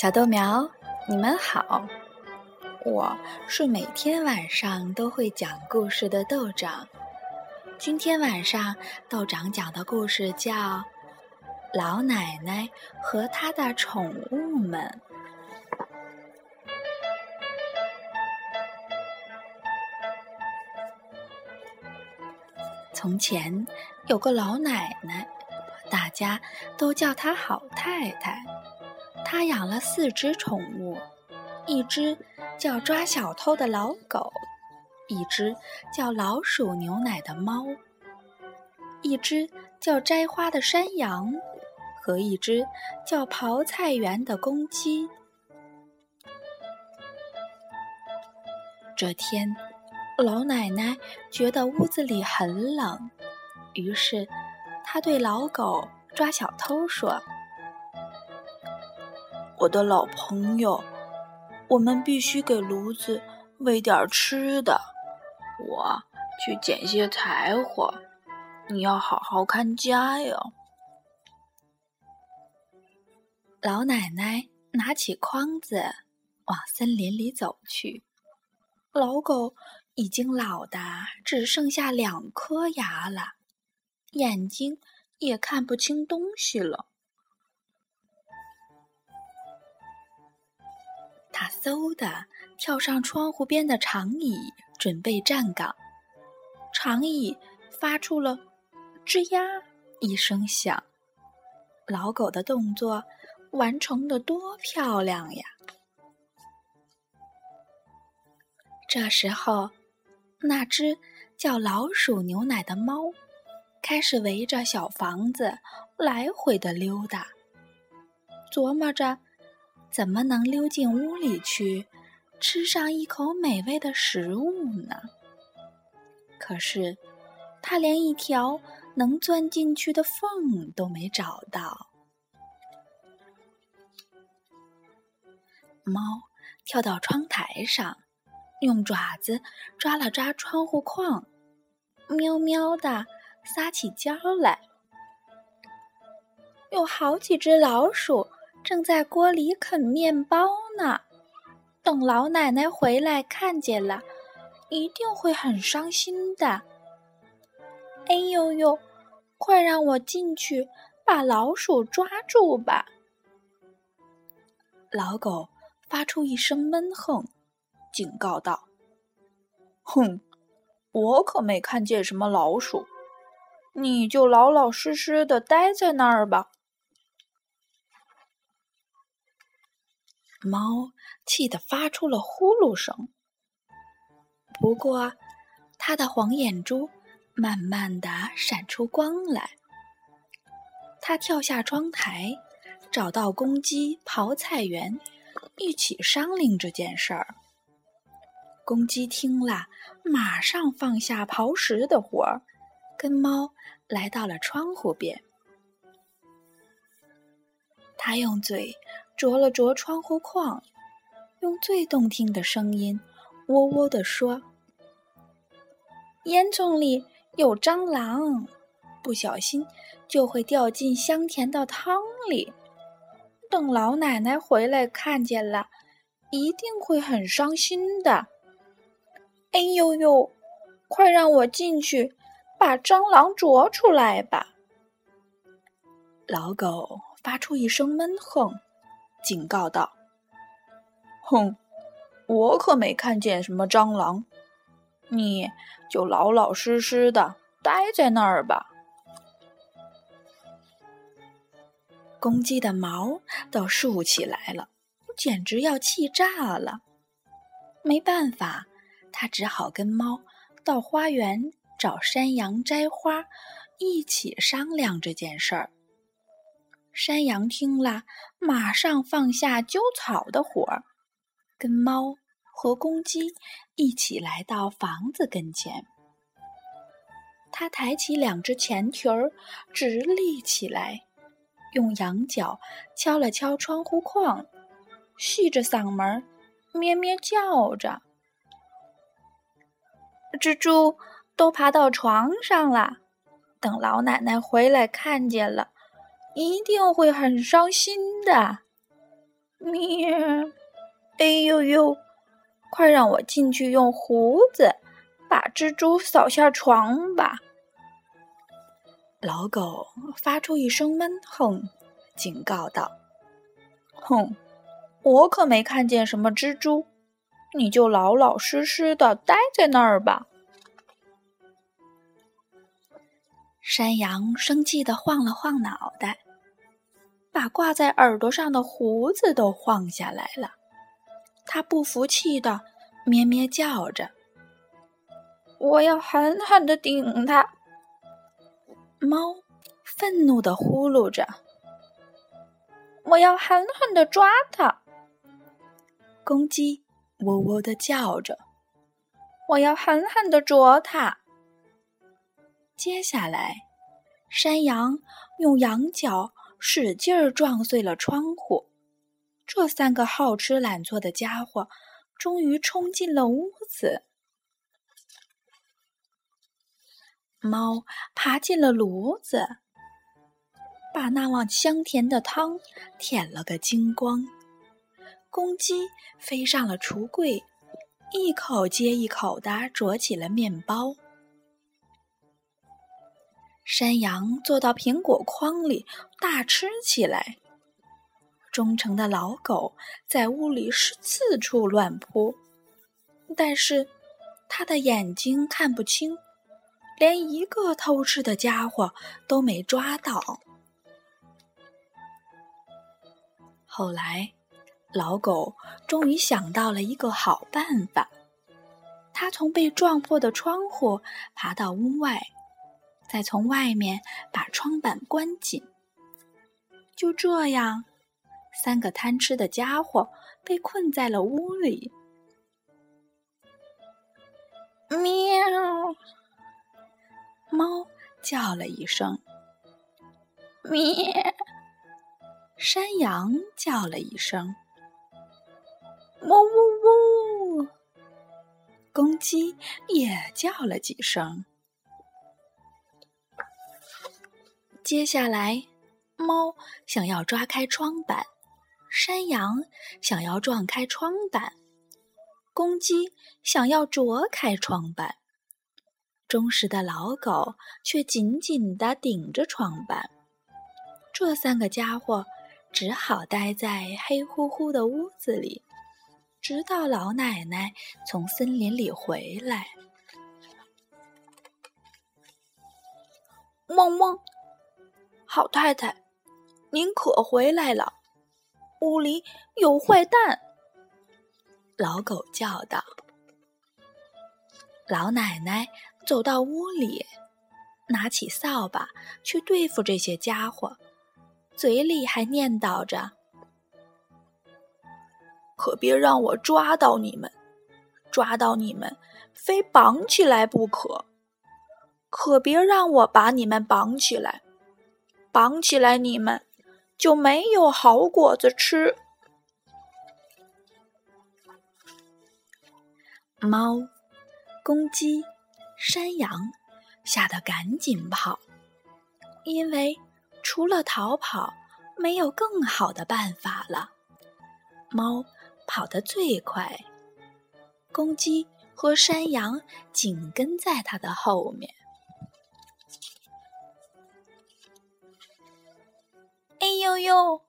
小豆苗，你们好！我是每天晚上都会讲故事的豆长。今天晚上豆长讲的故事叫《老奶奶和她的宠物们》。从前有个老奶奶，大家都叫她好太太。他养了四只宠物，一只叫抓小偷的老狗，一只叫老鼠牛奶的猫，一只叫摘花的山羊，和一只叫刨菜园的公鸡。这天，老奶奶觉得屋子里很冷，于是她对老狗抓小偷说。我的老朋友，我们必须给炉子喂点吃的。我去捡些柴火，你要好好看家哟。老奶奶拿起筐子往森林里走去。老狗已经老的只剩下两颗牙了，眼睛也看不清东西了。他嗖的跳上窗户边的长椅，准备站岗。长椅发出了“吱呀”一声响。老狗的动作完成的多漂亮呀！这时候，那只叫老鼠牛奶的猫开始围着小房子来回的溜达，琢磨着。怎么能溜进屋里去，吃上一口美味的食物呢？可是，他连一条能钻进去的缝都没找到。猫跳到窗台上，用爪子抓了抓窗户框，喵喵的撒起娇来。有好几只老鼠。正在锅里啃面包呢，等老奶奶回来看见了，一定会很伤心的。哎呦呦，快让我进去把老鼠抓住吧！老狗发出一声闷哼，警告道：“哼，我可没看见什么老鼠，你就老老实实的待在那儿吧。”猫气得发出了呼噜声，不过它的黄眼珠慢慢的闪出光来。它跳下窗台，找到公鸡刨菜园，一起商量这件事儿。公鸡听了，马上放下刨食的活儿，跟猫来到了窗户边。它用嘴。啄了啄窗户框，用最动听的声音“喔喔”地说：“烟囱里有蟑螂，不小心就会掉进香甜的汤里。等老奶奶回来看见了，一定会很伤心的。”哎呦呦！快让我进去把蟑螂啄出来吧！老狗发出一声闷哼。警告道：“哼，我可没看见什么蟑螂，你就老老实实的待在那儿吧。”公鸡的毛都竖起来了，简直要气炸了。没办法，他只好跟猫到花园找山羊摘花，一起商量这件事儿。山羊听了，马上放下揪草的活儿，跟猫和公鸡一起来到房子跟前。他抬起两只前蹄儿，直立起来，用羊角敲了敲窗户框，细着嗓门咩咩叫着：“蜘蛛都爬到床上了，等老奶奶回来看见了。”一定会很伤心的。咩！哎呦呦！快让我进去用胡子把蜘蛛扫下床吧！老狗发出一声闷哼，警告道：“哼，我可没看见什么蜘蛛，你就老老实实的待在那儿吧。”山羊生气的晃了晃脑袋，把挂在耳朵上的胡子都晃下来了。他不服气的咩咩叫着：“我要狠狠的顶他！”猫愤怒的呼噜着：“我要狠狠的抓他！”公鸡喔喔的叫着：“我要狠狠的啄它！”接下来，山羊用羊角使劲儿撞碎了窗户。这三个好吃懒做的家伙终于冲进了屋子。猫爬进了炉子，把那碗香甜的汤舔了个精光。公鸡飞上了橱柜，一口接一口的啄起了面包。山羊坐到苹果筐里，大吃起来。忠诚的老狗在屋里是四处乱扑，但是他的眼睛看不清，连一个偷吃的家伙都没抓到。后来，老狗终于想到了一个好办法，他从被撞破的窗户爬到屋外。再从外面把窗板关紧。就这样，三个贪吃的家伙被困在了屋里。喵！猫叫了一声。咩！山羊叫了一声。喔喔喔！公鸡也叫了几声。接下来，猫想要抓开窗板，山羊想要撞开窗板，公鸡想要啄开窗板，忠实的老狗却紧紧地顶着窗板。这三个家伙只好待在黑乎乎的屋子里，直到老奶奶从森林里回来。汪汪！好太太，您可回来了！屋里有坏蛋。老狗叫道。老奶奶走到屋里，拿起扫把去对付这些家伙，嘴里还念叨着：“可别让我抓到你们，抓到你们非绑起来不可！可别让我把你们绑起来。”绑起来，你们就没有好果子吃。猫、公鸡、山羊吓得赶紧跑，因为除了逃跑，没有更好的办法了。猫跑得最快，公鸡和山羊紧跟在它的后面。呦呦！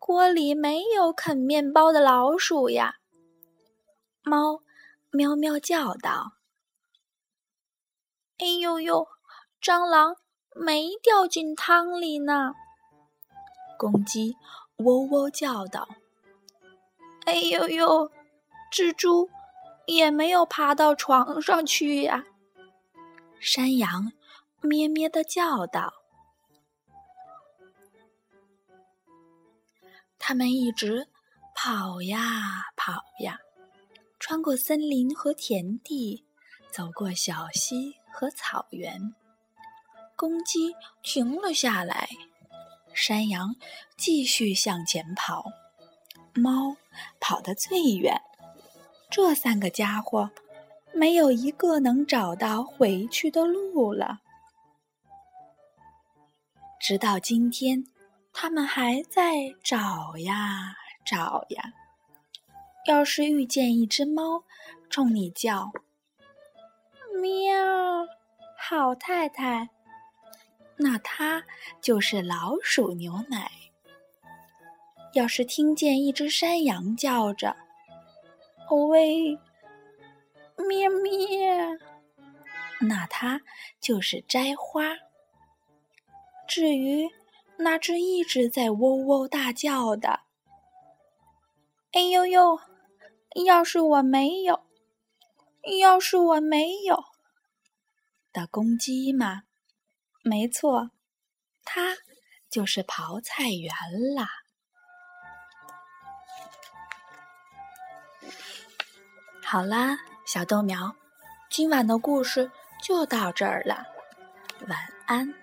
锅里没有啃面包的老鼠呀！猫喵喵叫道：“哎呦呦！蟑螂没掉进汤里呢！”公鸡喔喔叫道：“哎呦呦！蜘蛛也没有爬到床上去呀！”山羊咩咩的叫道。他们一直跑呀跑呀，穿过森林和田地，走过小溪和草原。公鸡停了下来，山羊继续向前跑，猫跑得最远。这三个家伙没有一个能找到回去的路了。直到今天。他们还在找呀找呀。要是遇见一只猫，冲你叫“喵”，好太太，那它就是老鼠牛奶。要是听见一只山羊叫着“哦喂”，咩咩，那它就是摘花。至于那只一直在喔喔大叫的，哎呦呦！要是我没有，要是我没有的公鸡嘛，没错，它就是刨菜园啦。好啦，小豆苗，今晚的故事就到这儿了，晚安。